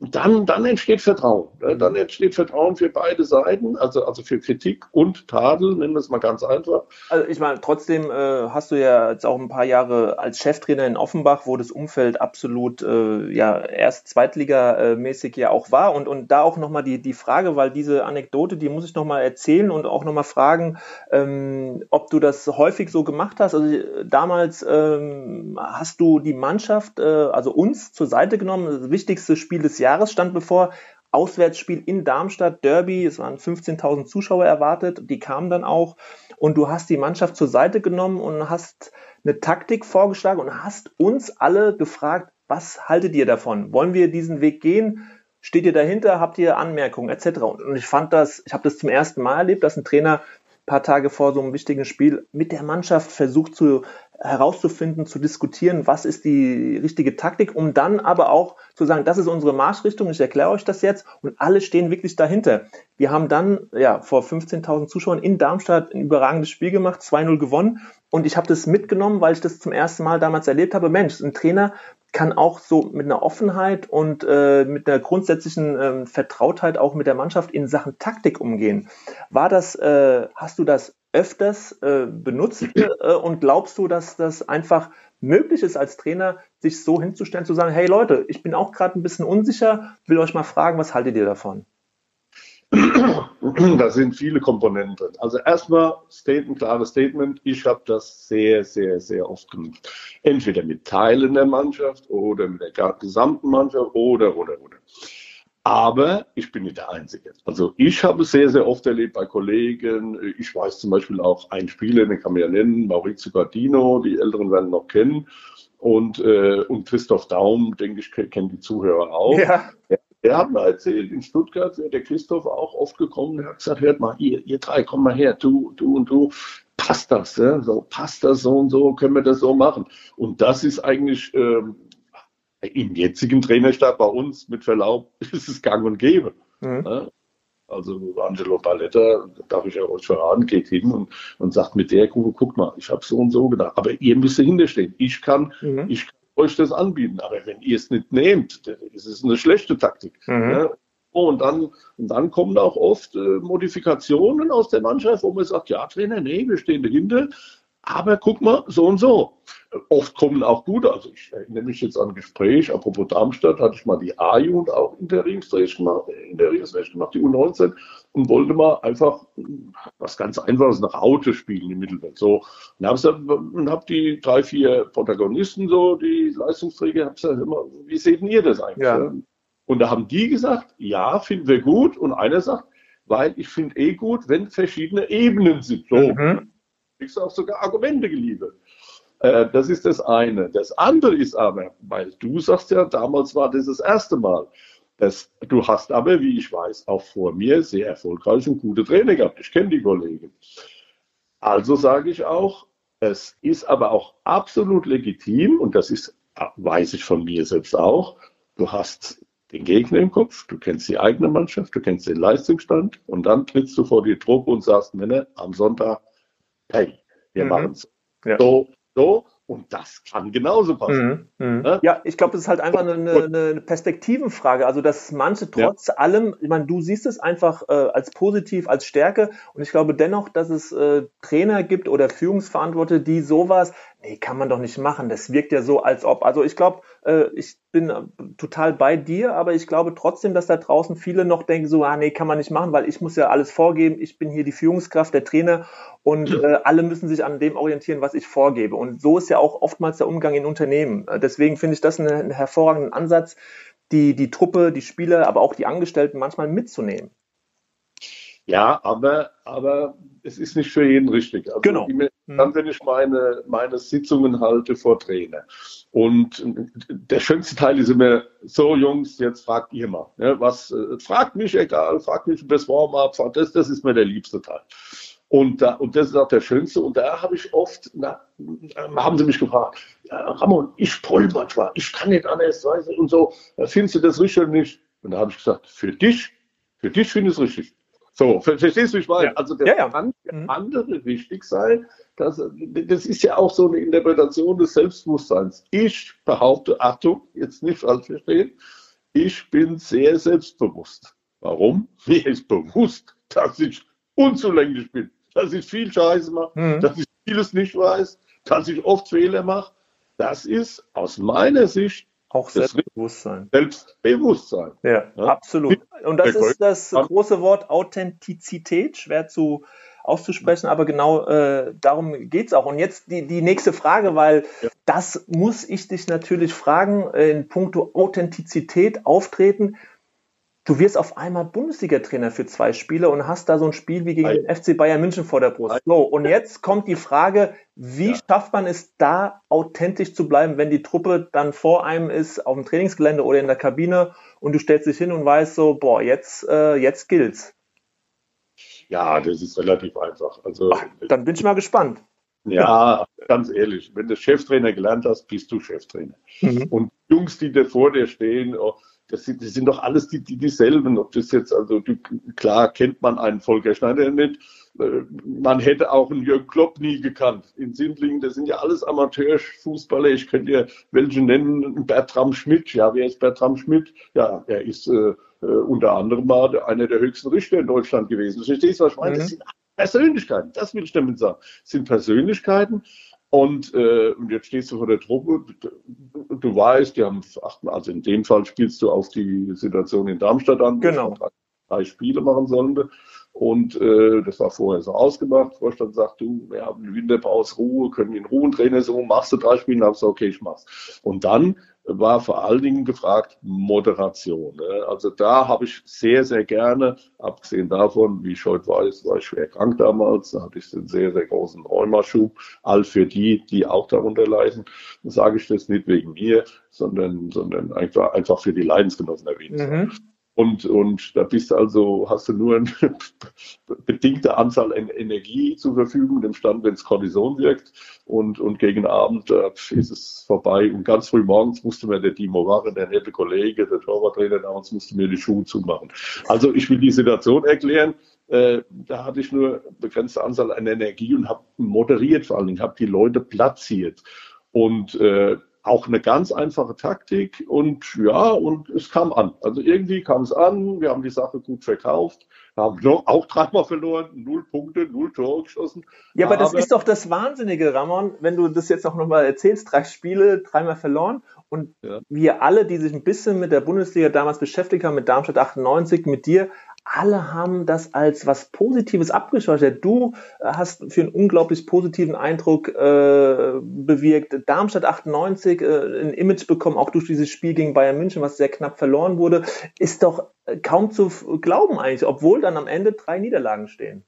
dann, dann entsteht Vertrauen. Äh, dann entsteht Vertrauen für beide Seiten, also, also für Kritik und Tadel, nennen wir es mal ganz einfach. Also ich meine, trotzdem äh, hast du ja jetzt auch ein paar Jahre als Cheftrainer in Offenbach, wo das Umfeld absolut äh, ja erst Zweitligamäßig ja auch war und, und da auch nochmal die, die Frage, weil diese Anekdote, die muss ich nochmal erzählen und auch nochmal fragen, ähm, ob du das häufig so gemacht hast. Also damals ähm, hast du die Mannschaft, äh, also uns zur Seite genommen. Das wichtigste Spiel des Jahres stand bevor. Auswärtsspiel in Darmstadt, Derby, es waren 15.000 Zuschauer erwartet, die kamen dann auch und du hast die Mannschaft zur Seite genommen und hast eine Taktik vorgeschlagen und hast uns alle gefragt, was haltet ihr davon? Wollen wir diesen Weg gehen? Steht ihr dahinter? Habt ihr Anmerkungen etc.? Und ich fand das, ich habe das zum ersten Mal erlebt, dass ein Trainer paar Tage vor so einem wichtigen Spiel mit der Mannschaft versucht zu herauszufinden, zu diskutieren, was ist die richtige Taktik, um dann aber auch zu sagen, das ist unsere Marschrichtung, ich erkläre euch das jetzt und alle stehen wirklich dahinter. Wir haben dann ja vor 15.000 Zuschauern in Darmstadt ein überragendes Spiel gemacht, 2-0 gewonnen und ich habe das mitgenommen, weil ich das zum ersten Mal damals erlebt habe. Mensch, ein Trainer kann auch so mit einer Offenheit und äh, mit einer grundsätzlichen äh, Vertrautheit auch mit der Mannschaft in Sachen Taktik umgehen. War das, äh, hast du das öfters äh, benutzt äh, und glaubst du, dass das einfach möglich ist als Trainer, sich so hinzustellen, zu sagen, hey Leute, ich bin auch gerade ein bisschen unsicher, will euch mal fragen, was haltet ihr davon? Da sind viele Komponenten drin. Also erstmal ein klares Statement. Ich habe das sehr, sehr, sehr oft genutzt. Entweder mit Teilen der Mannschaft oder mit der gesamten Mannschaft oder, oder, oder. Aber ich bin nicht der Einzige. Also ich habe es sehr, sehr oft erlebt bei Kollegen. Ich weiß zum Beispiel auch einen Spieler, den kann man ja nennen, Maurizio Gardino, die Älteren werden noch kennen. Und, äh, und Christoph Daum, denke ich, kennen die Zuhörer auch. Ja. Er hat mir erzählt, in Stuttgart wäre der Christoph auch oft gekommen. Er hat gesagt, hört mal, ihr, ihr drei, komm mal her, du, du und du. Passt das, ja? so, passt das so und so, können wir das so machen. Und das ist eigentlich ähm, im jetzigen Trainerstab bei uns, mit Verlaub, ist es gang und gäbe. Mhm. Ja? Also Angelo Paletta, darf ich ja euch verraten, geht hin und, und sagt mit der Gruppe, guck mal, ich habe so und so gedacht, aber ihr müsst dahinter stehen. Ich kann, mhm. ich kann euch das anbieten. Aber wenn ihr es nicht nehmt, ist es eine schlechte Taktik. Mhm. Ja? Und dann, und dann kommen auch oft äh, Modifikationen aus der Mannschaft, wo man sagt, ja, Trainer, nee, wir stehen dahinter, aber guck mal, so und so. Oft kommen auch gute, also ich erinnere mich jetzt an ein Gespräch, apropos Darmstadt, hatte ich mal die A-Jugend auch interimsrecht gemacht, interimsrecht gemacht, die U19, und wollte mal einfach was ganz Einfaches nach Auto spielen im Mittelfeld. So, und habe hab die drei, vier Protagonisten, so die Leistungsträger, habe gesagt, immer, wie seht ihr das eigentlich? Ja. Und da haben die gesagt, ja, finden wir gut. Und einer sagt, weil ich finde eh gut, wenn verschiedene Ebenen sind. So. Mhm kriegst du auch sogar Argumente geliefert. Äh, das ist das eine. Das andere ist aber, weil du sagst ja, damals war das das erste Mal. Das, du hast aber, wie ich weiß, auch vor mir sehr erfolgreich und gute Trainer gehabt. Ich kenne die Kollegen. Also sage ich auch, es ist aber auch absolut legitim, und das ist, weiß ich von mir selbst auch, du hast den Gegner im Kopf, du kennst die eigene Mannschaft, du kennst den Leistungsstand und dann trittst du vor die Truppe und sagst, Männer, am Sonntag hey, wir mhm. machen es ja. so, so und das kann genauso passen. Mhm, mh. Ja, ich glaube, das ist halt einfach eine, eine, Perspektivenfrage. Also, dass manche trotz ja. allem, ich meine, du siehst es einfach äh, als positiv, als Stärke. Und ich glaube dennoch, dass es äh, Trainer gibt oder Führungsverantwortliche, die sowas nee, kann man doch nicht machen. Das wirkt ja so, als ob. Also ich glaube, äh, ich bin äh, total bei dir, aber ich glaube trotzdem, dass da draußen viele noch denken, so, ah, nee, kann man nicht machen, weil ich muss ja alles vorgeben. Ich bin hier die Führungskraft, der Trainer und äh, alle müssen sich an dem orientieren, was ich vorgebe. Und so ist ja auch oftmals der Umgang in Unternehmen. Äh, deswegen finde ich das einen, einen hervorragenden Ansatz, die, die Truppe, die Spieler, aber auch die Angestellten manchmal mitzunehmen. Ja, aber, aber es ist nicht für jeden richtig. Also genau. Dann, wenn ich meine, meine Sitzungen halte vor Trainer. Und der schönste Teil ist immer, so Jungs, jetzt fragt ihr mal. Ja, was, äh, fragt mich egal, fragt mich über das Warm-up, das, das ist mir der liebste Teil. Und, da, und das ist auch der schönste. Und da habe ich oft, na, haben sie mich gefragt, Ramon, ich brüll manchmal, ich kann nicht anders, weißt du, und so, findest du das richtig oder nicht? Und da habe ich gesagt, für dich, für dich finde ich es richtig. So, verstehst du, ich meine? Ja. Also der ja, ja. Kann mhm. andere wichtig sein. Das, das ist ja auch so eine Interpretation des Selbstbewusstseins. Ich behaupte, Achtung, jetzt nicht falsch verstehen, ich bin sehr selbstbewusst. Warum? Mir ist bewusst, dass ich unzulänglich bin, dass ich viel Scheiße mache, mhm. dass ich vieles nicht weiß, dass ich oft Fehler mache. Das ist aus meiner Sicht auch Selbstbewusstsein. Selbstbewusstsein. Ja, ja, absolut. Und das ist das große Wort Authentizität, schwer zu auszusprechen, aber genau äh, darum geht's auch. Und jetzt die, die nächste Frage, weil ja. das muss ich dich natürlich fragen, in puncto Authentizität auftreten. Du wirst auf einmal Bundesliga-Trainer für zwei Spiele und hast da so ein Spiel wie gegen den FC Bayern München vor der Brust. So, und jetzt kommt die Frage, wie ja. schafft man es da authentisch zu bleiben, wenn die Truppe dann vor einem ist, auf dem Trainingsgelände oder in der Kabine und du stellst dich hin und weißt so, boah, jetzt, äh, jetzt gilt's. Ja, das ist relativ einfach. Also, Ach, dann bin ich mal gespannt. Ja, ganz ehrlich, wenn du Cheftrainer gelernt hast, bist du Cheftrainer. Mhm. Und Jungs, die da vor dir stehen, oh, das sind, das sind doch alles die, die dieselben. Ob das jetzt, also du, klar kennt man einen Volker Schneider nicht. Äh, man hätte auch einen Jörg Klopp nie gekannt. In Sindlingen, das sind ja alles Amateurfußballer. Ich könnte dir welche nennen. Bertram Schmidt. Ja, wer ist Bertram Schmidt? Ja, er ist äh, äh, unter anderem mal einer der höchsten Richter in Deutschland gewesen. Verstehst du, was ich meine? Mhm. Das sind Persönlichkeiten, das will ich damit sagen. Es sind Persönlichkeiten, und, äh, und jetzt stehst du vor der Truppe, du, du weißt, die haben, also in dem Fall spielst du auf die Situation in Darmstadt an, genau. drei, drei Spiele machen sollte. Und äh, das war vorher so ausgemacht. Vorstand sagt, du, wir haben eine Winterpause, Ruhe, können in Ruhe Trainer so, machst du drei Spiele, dann hast du okay, ich mach's. Und dann war vor allen Dingen gefragt Moderation. Ne? Also da habe ich sehr, sehr gerne, abgesehen davon, wie ich heute weiß, war ich schwer krank damals, da hatte ich einen sehr, sehr großen Rheumaschub. All für die, die auch darunter leiden, sage ich das nicht wegen mir, sondern, sondern einfach, einfach für die Leidensgenossen erwähnt. Mhm. Und, und da bist also, hast du nur eine bedingte Anzahl an Energie zur Verfügung im Stand, wenn es Kortison wirkt. Und, und gegen Abend äh, ist es vorbei. Und ganz früh morgens musste mir der Timo Wache, der nette Kollege, der Torwarttrainer damals, musste mir die Schuhe zumachen. Also ich will die Situation erklären. Äh, da hatte ich nur begrenzte Anzahl an Energie und habe moderiert vor allen Dingen, habe die Leute platziert. Und äh, auch eine ganz einfache Taktik und ja, und es kam an. Also irgendwie kam es an, wir haben die Sache gut verkauft, haben auch dreimal verloren, null Punkte, null Tore geschossen. Ja, aber, aber das ist doch das Wahnsinnige, Ramon, wenn du das jetzt auch nochmal erzählst, drei Spiele, dreimal verloren und ja. wir alle, die sich ein bisschen mit der Bundesliga damals beschäftigt haben, mit Darmstadt 98, mit dir, alle haben das als was Positives abgespeichert. Du äh, hast für einen unglaublich positiven Eindruck äh, bewirkt. Darmstadt 98 äh, ein Image bekommen, auch durch dieses Spiel gegen Bayern München, was sehr knapp verloren wurde, ist doch äh, kaum zu glauben eigentlich, obwohl dann am Ende drei Niederlagen stehen.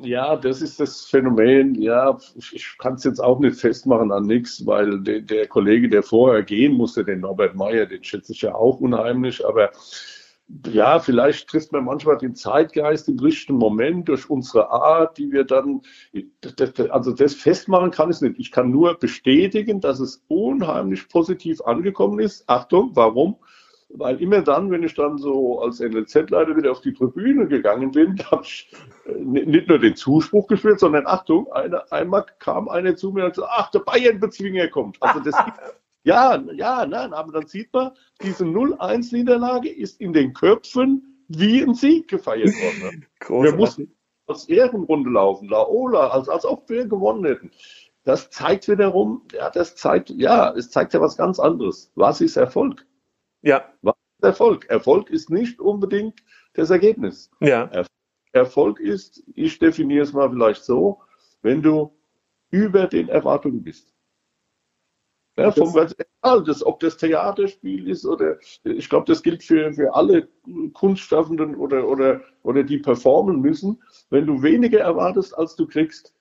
Ja, das ist das Phänomen. Ja, ich kann es jetzt auch nicht festmachen an nichts, weil de, der Kollege, der vorher gehen musste, den Norbert Meyer, den schätze ich ja auch unheimlich, aber ja, vielleicht trifft man manchmal den Zeitgeist im richtigen Moment durch unsere Art, die wir dann, also das festmachen kann ich nicht. Ich kann nur bestätigen, dass es unheimlich positiv angekommen ist. Achtung, warum? Weil immer dann, wenn ich dann so als NLZ-Leiter wieder auf die Tribüne gegangen bin, habe ich äh, nicht nur den Zuspruch geführt, sondern Achtung, eine, einmal kam einer zu mir und gesagt, ach, der Bayern-Bezwinger kommt. Also das ja, ja, nein, aber dann sieht man, diese 0-1-Niederlage ist in den Köpfen wie ein Sieg gefeiert worden. wir mussten als Ehrenrunde laufen, Laola, als, als ob wir gewonnen hätten. Das zeigt wiederum, ja, das zeigt, ja, es zeigt ja was ganz anderes. Was ist Erfolg? Ja. Was ist Erfolg? Erfolg ist nicht unbedingt das Ergebnis. Ja. Erfolg ist, ich definiere es mal vielleicht so, wenn du über den Erwartungen bist. Ja, vom, egal, das, ob das Theaterspiel ist oder ich glaube, das gilt für, für alle Kunstschaffenden oder, oder, oder die performen müssen. Wenn du weniger erwartest, als du kriegst,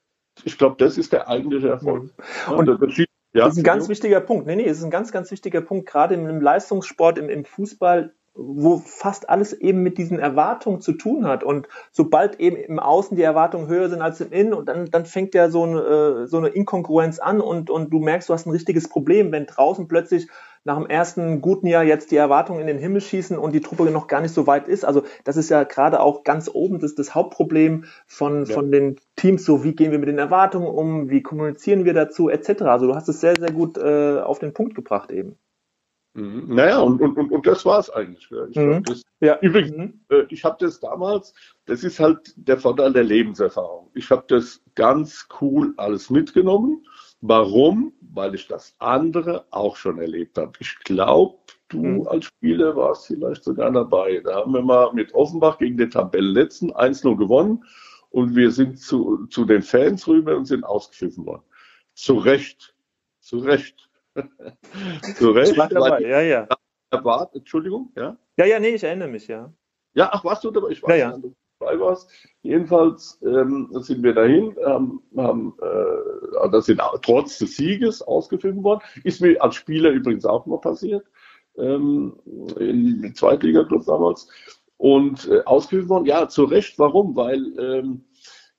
ich glaube, das ist der eigentliche Erfolg. Und, ja, das, das ist ein ganz wichtiger Punkt. Nee, nee, es ist ein ganz, ganz wichtiger Punkt. Gerade im, Leistungssport, im, im Fußball wo fast alles eben mit diesen Erwartungen zu tun hat. Und sobald eben im Außen die Erwartungen höher sind als im Innen, und dann, dann fängt ja so eine, äh, so eine Inkongruenz an und, und du merkst, du hast ein richtiges Problem, wenn draußen plötzlich nach dem ersten guten Jahr jetzt die Erwartungen in den Himmel schießen und die Truppe noch gar nicht so weit ist. Also das ist ja gerade auch ganz oben das, das Hauptproblem von, ja. von den Teams. So, wie gehen wir mit den Erwartungen um, wie kommunizieren wir dazu, etc. Also du hast es sehr, sehr gut äh, auf den Punkt gebracht eben. Mhm. Naja, und, und, und, und das war es eigentlich. Ich mhm. das, ja. Übrigens, mhm. äh, ich habe das damals, das ist halt der Vorteil der Lebenserfahrung. Ich habe das ganz cool alles mitgenommen. Warum? Weil ich das andere auch schon erlebt habe. Ich glaube, du mhm. als Spieler warst vielleicht sogar dabei. Da haben wir mal mit Offenbach gegen den Tabellenletzten 1-0 gewonnen und wir sind zu, zu den Fans rüber und sind ausgepfiffen worden. Zu Recht. Zu Recht. Zu Recht. Dabei, ja, ja. Erwart, Entschuldigung, ja? Ja, ja, nee, ich erinnere mich, ja. Ja, ach, warst du dabei? Ich weiß ja, ja. du dabei warst. Jedenfalls ähm, sind wir dahin, ähm, haben, äh, also das sind trotz des Sieges ausgefilmt worden. Ist mir als Spieler übrigens auch noch passiert, ähm, in Zweitliga-Club damals. Und äh, ausgefilmt worden, ja, zu Recht, warum? Weil ähm,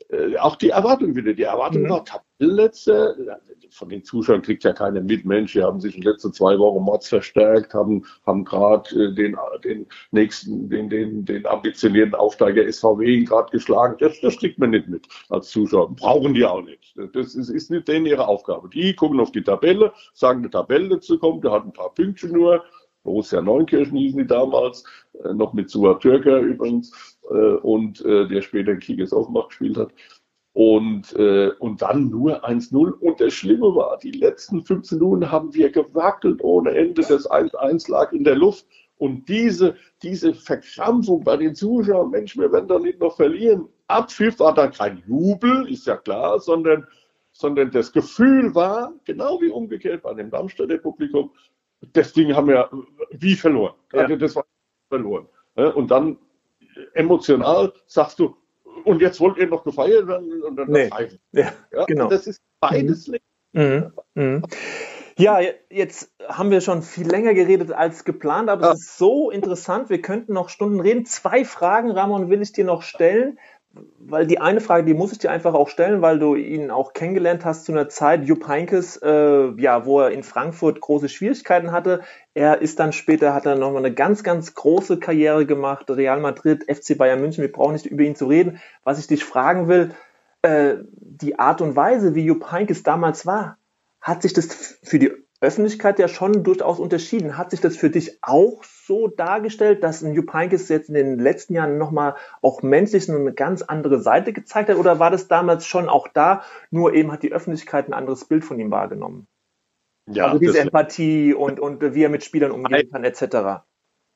äh, auch die Erwartung wieder. Die Erwartung mhm. war Tabellenletzte. Von den Zuschauern kriegt ja keiner mit. Mensch, die haben sich in den letzten zwei Wochen Mods verstärkt, haben, haben gerade äh, den, den nächsten, den, den, den ambitionierten Aufsteiger SVW gerade geschlagen. Das, das kriegt man nicht mit als Zuschauer. Brauchen die auch nicht. Das ist, ist nicht denen ihre Aufgabe. Die gucken auf die Tabelle, sagen, eine Tabelle zu kommen, der hat ein paar Pünktchen nur. Borussia Neunkirchen hießen die damals, äh, noch mit Suat Türker übrigens, äh, und äh, der später Kickers Offenbach gespielt hat. Und, und dann nur 1-0. Und das Schlimme war, die letzten 15 Minuten haben wir gewackelt ohne Ende. Das 1-1 lag in der Luft. Und diese, diese Verkrampfung bei den Zuschauern, Mensch, wir werden da nicht noch verlieren. Abpfiff war dann kein Jubel, ist ja klar, sondern, sondern das Gefühl war, genau wie umgekehrt bei dem Darmstädter Publikum, das Ding haben wir wie verloren. Ja. Also das war verloren. Und dann emotional sagst du, und jetzt wollt ihr noch gefeiert werden und dann nee. Ja, ja, genau. Das ist beides mhm. Mhm. Mhm. Ja, jetzt haben wir schon viel länger geredet als geplant, aber ja. es ist so interessant. Wir könnten noch Stunden reden. Zwei Fragen, Ramon, will ich dir noch stellen weil die eine Frage, die muss ich dir einfach auch stellen, weil du ihn auch kennengelernt hast zu einer Zeit, Jupp Heinkes, äh, ja, wo er in Frankfurt große Schwierigkeiten hatte. Er ist dann später, hat er nochmal eine ganz, ganz große Karriere gemacht, Real Madrid, FC Bayern München, wir brauchen nicht über ihn zu reden. Was ich dich fragen will, äh, die Art und Weise, wie Jupp Heinkes damals war, hat sich das für die Öffentlichkeit ja schon durchaus unterschieden. Hat sich das für dich auch so dargestellt, dass ein Jupp Heynckes jetzt in den letzten Jahren nochmal auch menschlich eine ganz andere Seite gezeigt hat? Oder war das damals schon auch da, nur eben hat die Öffentlichkeit ein anderes Bild von ihm wahrgenommen? Ja, also diese Empathie und, und wie er mit Spielern umgehen kann, etc.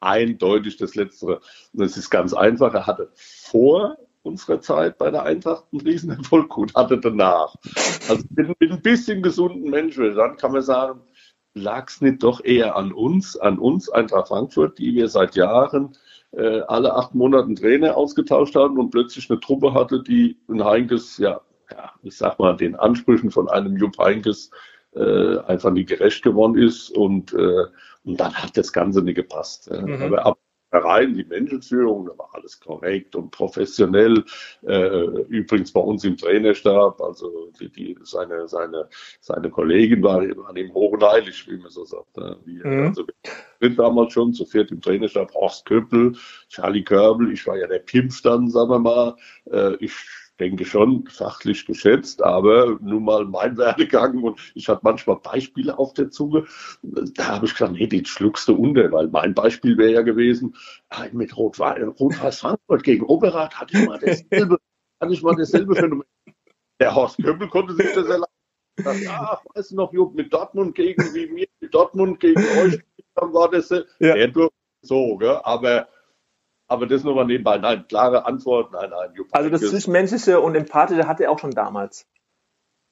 Eindeutig das Letztere. Das ist ganz einfach. Er hatte vor unserer Zeit bei der Eintracht einen Riesenerfolg gut, hatte danach. Also mit, mit ein bisschen gesunden Menschen, dann kann man sagen, lag es nicht doch eher an uns, an uns, Eintracht Frankfurt, die wir seit Jahren äh, alle acht Monate einen Trainer ausgetauscht haben und plötzlich eine Truppe hatte, die ein Heinkes, ja, ja, ich sag mal, den Ansprüchen von einem Jupp Heinkes äh, einfach nicht gerecht geworden ist und, äh, und dann hat das Ganze nicht gepasst. Mhm. Aber ab rein die Menschenführung, da war alles korrekt und professionell. Äh, übrigens bei uns im Trainerstab, also die, die, seine, seine, seine Kollegin war, war ihm hochheilig, wie man so sagt. Ne? Wir, mhm. Also wir sind damals schon zu viert im Trainerstab, Horst Köppel, Charlie Körbel, ich war ja der Pimpf dann, sagen wir mal. Äh, ich denke schon, fachlich geschätzt, aber nun mal mein Werdegang und ich hatte manchmal Beispiele auf der Zunge. Da habe ich gesagt, nee, die schluckst du unter, weil mein Beispiel wäre ja gewesen, mit Rot-Weiß Frankfurt gegen Oberrat hatte ich mal dasselbe, hatte ich mal dasselbe Phänomen. Der Horst Köppel konnte sich das erlauben. Ja, weißt du noch, Jupp, mit Dortmund gegen, wie mir mit Dortmund gegen euch, dann war das ja. so, gell? aber aber das nur mal nebenbei. Nein, klare Antwort, nein, nein. Jupp also das Zwischenmenschliche und Empathische hatte er auch schon damals.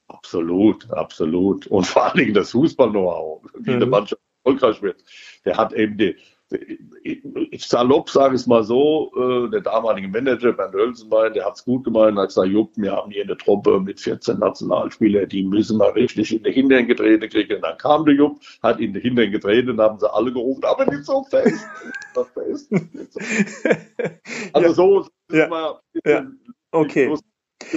Absolut, absolut. Und vor allen Dingen das Fußball-Know-how, wie mhm. eine Mannschaft erfolgreich wird. Der hat eben die, ich salopp sage es mal so, äh, der damalige Manager Bernd Hölzenbein, der hat es gut gemeint, hat gesagt, Jupp, wir haben hier eine Truppe mit 14 Nationalspielern, die müssen wir richtig in die Hintern getreten kriegen. Und dann kam der Jupp, hat in die Hintern getreten, und haben sie alle gerufen, aber nicht so fest. fest. Nicht so Also ja. so ist ja. mal ja. okay.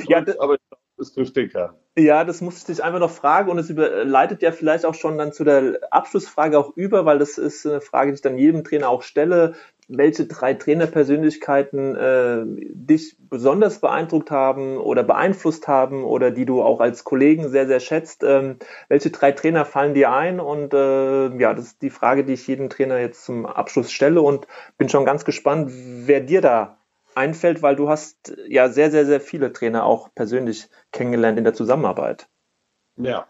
Ja, aber es trifft den Kern. Ja, das muss ich dich einfach noch fragen und es leitet ja vielleicht auch schon dann zu der Abschlussfrage auch über, weil das ist eine Frage, die ich dann jedem Trainer auch stelle. Welche drei Trainerpersönlichkeiten äh, dich besonders beeindruckt haben oder beeinflusst haben oder die du auch als Kollegen sehr, sehr schätzt? Ähm, welche drei Trainer fallen dir ein? Und äh, ja, das ist die Frage, die ich jedem Trainer jetzt zum Abschluss stelle und bin schon ganz gespannt, wer dir da einfällt, weil du hast ja sehr, sehr, sehr viele Trainer auch persönlich kennengelernt in der Zusammenarbeit. Ja,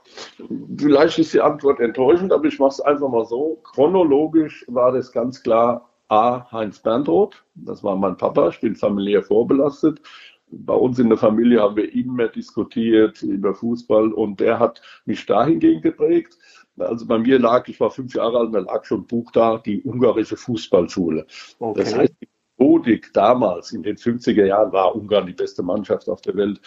vielleicht ist die Antwort enttäuschend, aber ich mache es einfach mal so. Chronologisch war das ganz klar A. Heinz Bernroth, das war mein Papa, ich bin familiär vorbelastet. Bei uns in der Familie haben wir immer diskutiert über Fußball und der hat mich dahingehend geprägt. Also bei mir lag, ich war fünf Jahre alt, da lag schon ein Buch da, die ungarische Fußballschule. Okay. Das heißt, die Methodik damals in den 50er Jahren war Ungarn die beste Mannschaft auf der Welt.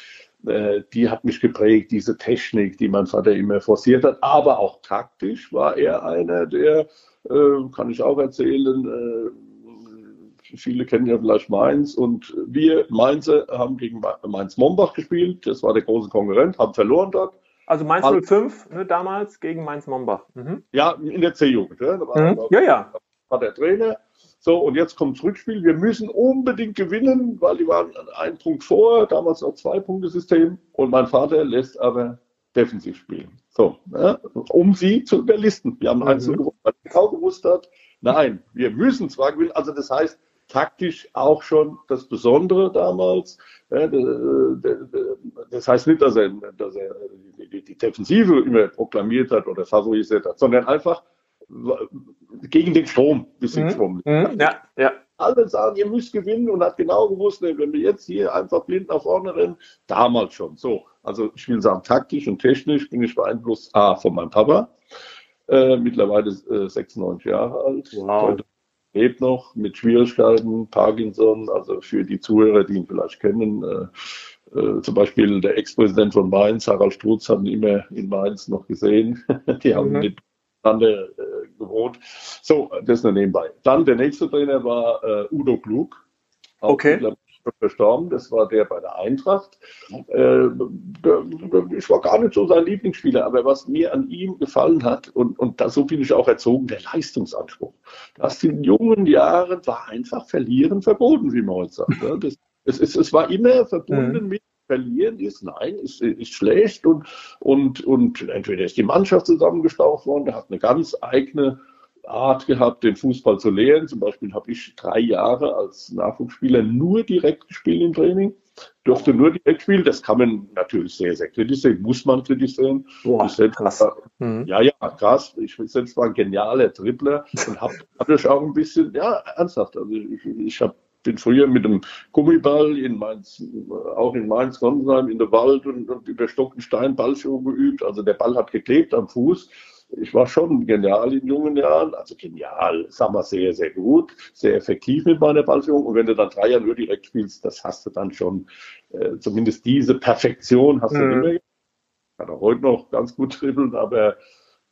Äh, die hat mich geprägt, diese Technik, die mein Vater immer forciert hat, aber auch taktisch war er einer, der, äh, kann ich auch erzählen, äh, viele kennen ja vielleicht Mainz und wir Mainzer haben gegen Mainz Mombach gespielt, das war der große Konkurrent, haben verloren dort. Also Mainz 05 ne, damals gegen Mainz Mombach. Mhm. Ja, in der C-Jugend. Ne? Mhm. Ja, ja. War der Trainer so, und jetzt kommt das Rückspiel. Wir müssen unbedingt gewinnen, weil die waren einen Punkt vor, damals noch zwei Punkte System. Und mein Vater lässt aber defensiv spielen. So, ja, um sie zu überlisten. Wir haben mhm. eins gewonnen, weil er genau gewusst hat, nein, wir müssen zwar gewinnen. Also das heißt, taktisch auch schon das Besondere damals. Das heißt nicht, dass er, dass er die, die Defensive immer proklamiert hat oder favorisiert hat, sondern einfach gegen den Strom, bisschen Mhm. Strom. Mhm. Ja, ja. Alle sagen, ihr müsst gewinnen und hat genau gewusst, nee, wenn wir jetzt hier einfach blind nach vorne rennen, damals schon. So, also ich will sagen, taktisch und technisch bin ich beeinflusst A von meinem Papa, äh, mittlerweile äh, 96 Jahre alt, Wow. Heute lebt noch mit Schwierigkeiten, Parkinson, also für die Zuhörer, die ihn vielleicht kennen, äh, äh, zum Beispiel der Ex-Präsident von Mainz, Harald Strutz, haben ihn immer in Mainz noch gesehen. die haben Mhm. Miteinander äh, gewohnt. So, das nur nebenbei. Dann der nächste Trainer war äh, Udo Klug. Auch Okay. verstorben. Das war der bei der Eintracht. Äh, ich war gar nicht so sein Lieblingsspieler, aber was mir an ihm gefallen hat, und, und da, so bin ich auch erzogen, der Leistungsanspruch. Das in jungen Jahren war einfach Verlieren verboten, wie man heute sagt. ne? Das, es, es, es war immer verbunden mit Verlieren ist nein, ist, ist schlecht und, und, und entweder ist die Mannschaft zusammengestaucht worden, der hat eine ganz eigene Art gehabt, den Fußball zu lehren. Zum Beispiel habe ich drei Jahre als Nachwuchsspieler nur direkt gespielt im Training, durfte nur direkt spielen. Das kann man natürlich sehr, sehr kritisieren, muss man kritisieren. Boah, Ich selbst krass. Mhm. ja, ja, krass. Ich selbst war ein genialer Dribbler und habe natürlich auch ein bisschen, ja, ernsthaft. Also ich, ich hab, bin früher mit dem Gummiball in Mainz, auch in Mainz, Gondheim, in der Wald und, und über Stock und Stein Ballschuh geübt. Also der Ball hat geklebt am Fuß. Ich war schon genial in jungen Jahren, also genial, sagen wir sehr, sehr gut, sehr effektiv mit meiner Ballführung. Und wenn du dann drei Jahre nur direkt spielst, das hast du dann schon, äh, zumindest diese Perfektion hast du Mhm. nicht mehr kann auch heute noch ganz gut dribbeln, aber,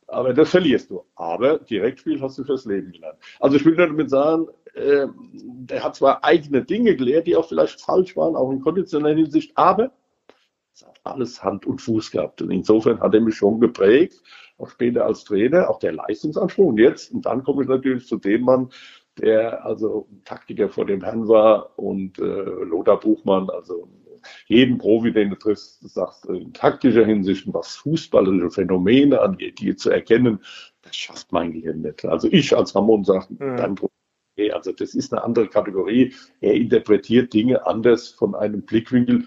aber das verlierst du. Aber Direktspiel hast du fürs Leben gelernt. Also ich will nur damit sagen, äh, der hat zwar eigene Dinge gelehrt, die auch vielleicht falsch waren, auch in konditioneller Hinsicht, aber es hat alles Hand und Fuß gehabt. Und insofern hat er mich schon geprägt, auch später als Trainer, auch der Leistungsanspruch. Und jetzt, und dann komme ich natürlich zu dem Mann, der also ein Taktiker vor dem Herrn war und äh, Lothar Buchmann, also jeden Profi, den du triffst, sagst, in taktischer Hinsicht, was fußballerische Phänomene angeht, die zu erkennen, das schafft mein Gehirn nicht. Also ich als Ramon sage, Mhm. dann okay, also das ist eine andere Kategorie. Er interpretiert Dinge anders von einem Blickwinkel,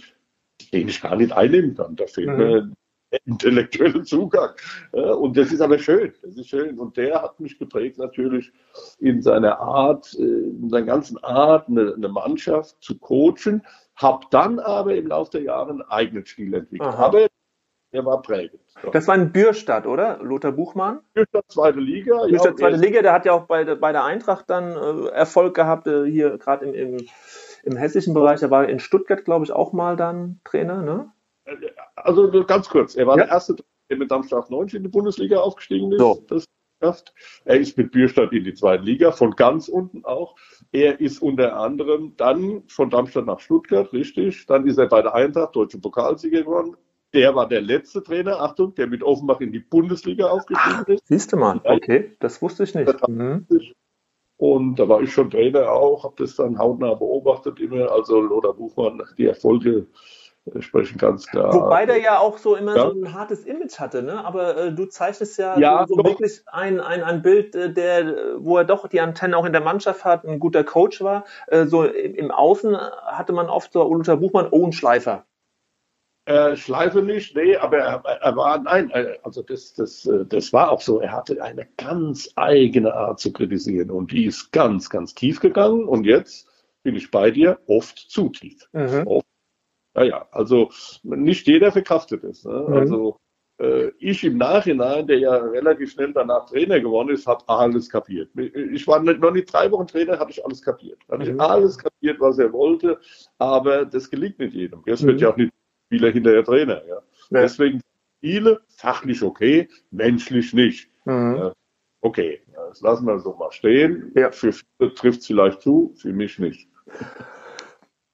den ich gar nicht einnehmen kann. Da fehlt Mhm. mir der intellektuelle Zugang. Ja, Und das ist aber schön. Das ist schön. Und der hat mich geprägt natürlich in seiner Art, äh, in seiner ganzen Art, eine, eine Mannschaft zu coachen. Hab dann aber im Laufe der Jahre einen eigenen Stil entwickelt. Aha. Aber er war prägend. So. Das war in Bürstadt, oder? Lothar Buchmann? Bürstadt, zweite Liga. Bürstadt, ja, zweite Liga, der hat ja auch bei, der- bei der Eintracht dann äh, Erfolg gehabt, äh, hier gerade im, im, im hessischen Bereich. Er war in Stuttgart, glaube ich, auch mal dann Trainer, ne? Also ganz kurz, er war Ja. der erste, der mit Darmstadt 90 in die Bundesliga aufgestiegen ist. So. Das. Er ist mit Bierstadt in die zweite Liga, von ganz unten auch. Er ist unter anderem dann von Darmstadt nach Stuttgart, richtig. Dann ist er bei der Eintracht deutsche Pokalsieger geworden. Der war der letzte Trainer, Achtung, der mit Offenbach in die Bundesliga aufgestiegen ist. Siehst du mal, okay, das wusste ich nicht. Mhm. Und da war ich schon Trainer auch, habe das dann hautnah beobachtet immer. Also Lothar Buchmann, die Erfolge äh, sprechen ganz klar. Wobei der ja auch so immer Ja. so ein hartes Image hatte, ne? Aber äh, du zeichnest ja, Ja, so, wirklich ein, ein, ein Bild, äh, der, wo er doch die Antenne auch in der Mannschaft hat, ein guter Coach war. Äh, so im, im Außen hatte man oft so Lothar Buchmann, oh, ein Schleifer. Äh, Schleife nicht, nee, aber er, er war, nein, äh, also das, das, äh, das war auch so. Er hatte eine ganz eigene Art zu kritisieren und die ist ganz, ganz tief gegangen und jetzt bin ich bei dir, oft zu tief. Mhm. Ja, ja, also nicht jeder verkraftet es. Ne? Mhm. Also äh, ich im Nachhinein, der ja relativ schnell danach Trainer geworden ist, habe alles kapiert. Ich war noch nicht drei Wochen Trainer, hatte ich alles kapiert. Hatte Mhm. ich alles kapiert, was er wollte, aber das gelingt nicht jedem. Jetzt Mhm. wird ja auch nicht Spieler hinterher Trainer. Ja. Ja. Deswegen viele fachlich okay, menschlich nicht. Mhm. Ja. Okay, das lassen wir so mal stehen. Ja. Für viele trifft es vielleicht zu, für mich nicht.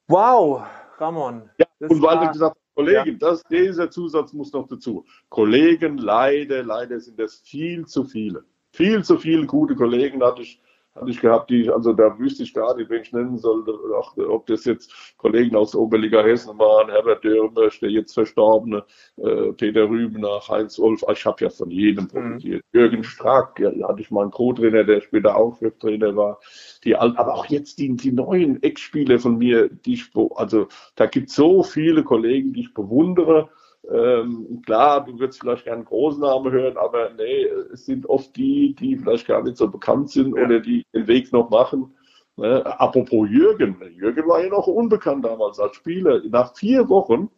Wow, Ramon. Ja, und weil war- du gesagt hast, Kollegen, das, dieser Zusatz muss noch dazu. Kollegen, leider, leider sind das viel zu viele. Viel zu viele gute Kollegen hatte ich, hatte ich gehabt, die, also da wüsste ich gar nicht, wen ich nennen sollte, Ach, ob das jetzt Kollegen aus Oberliga Hessen waren, Herbert Dürmösch, der jetzt verstorbene, äh, Peter Rübener, Heinz Wolf, ich habe ja von jedem mhm. profitiert. Mhm. Jürgen Strack, ja, hatte ich mal einen Co-Trainer, der später auch Cheftrainer war. Die, aber auch jetzt die, die neuen Ex-Spieler von mir, die ich, also da gibt es so viele Kollegen, die ich bewundere. Ähm, klar, du würdest vielleicht gerne einen Großnamen hören, aber nee, es sind oft die, die vielleicht gar nicht so bekannt sind ja. oder die den Weg noch machen. Ne? Apropos Jürgen, Jürgen war ja noch unbekannt damals als Spieler. Nach vier Wochen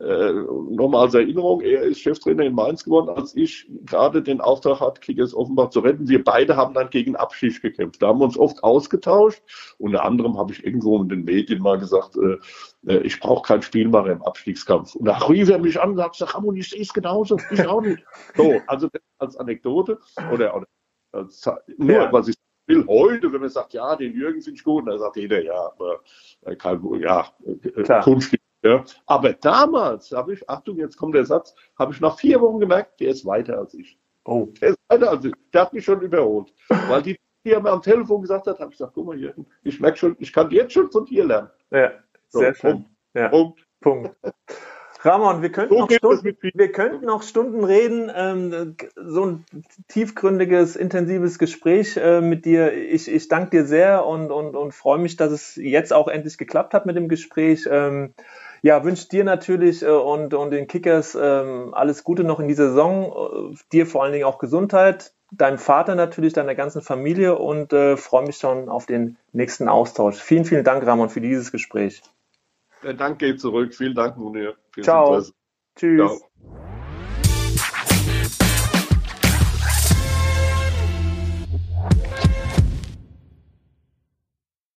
äh, nochmal als Erinnerung, er ist Cheftrainer in Mainz geworden, als ich gerade den Auftrag hatte, Kickers Offenbach zu retten. Wir beide haben dann gegen Abschied gekämpft. Da haben wir uns oft ausgetauscht. Unter anderem habe ich irgendwo in den Medien mal gesagt, äh, äh ich brauche kein Spielmacher im Abstiegskampf. Und da rief er mich an und sagt, Ramon, ich sehe es genauso, ich auch nicht. So, also als Anekdote oder, oder als, nur, ja. was ich will heute, wenn man sagt, ja, den Jürgen finde ich gut, dann sagt jeder, ja, aber äh, kein, ja, äh, Kunst ja. Aber damals habe ich, Achtung, jetzt kommt der Satz, habe ich nach vier Wochen gemerkt, der ist weiter als ich. Oh. Der ist weiter als ich. Der hat mich schon überholt. Weil die, die mir am Telefon gesagt hat, habe ich gesagt, guck mal hier, ich merke schon, ich kann jetzt schon von dir lernen. Ja, sehr so, schön. Punkt. Ja. Punkt. Punkt. Ramon, wir könnten, so noch Stunden, wir könnten noch Stunden reden. Ähm, so ein tiefgründiges, intensives Gespräch äh, mit dir. Ich, ich danke dir sehr und, und, und freue mich, dass es jetzt auch endlich geklappt hat mit dem Gespräch. Ähm, ja, wünsche dir natürlich äh, und, und den Kickers ähm, alles Gute noch in dieser Saison. Äh, dir vor allen Dingen auch Gesundheit, deinem Vater natürlich, deiner ganzen Familie und äh, freue mich schon auf den nächsten Austausch. Vielen, vielen Dank, Ramon, für dieses Gespräch. Der Dank geht zurück. Vielen Dank, Munir. Ciao. Tschüss. Ciao.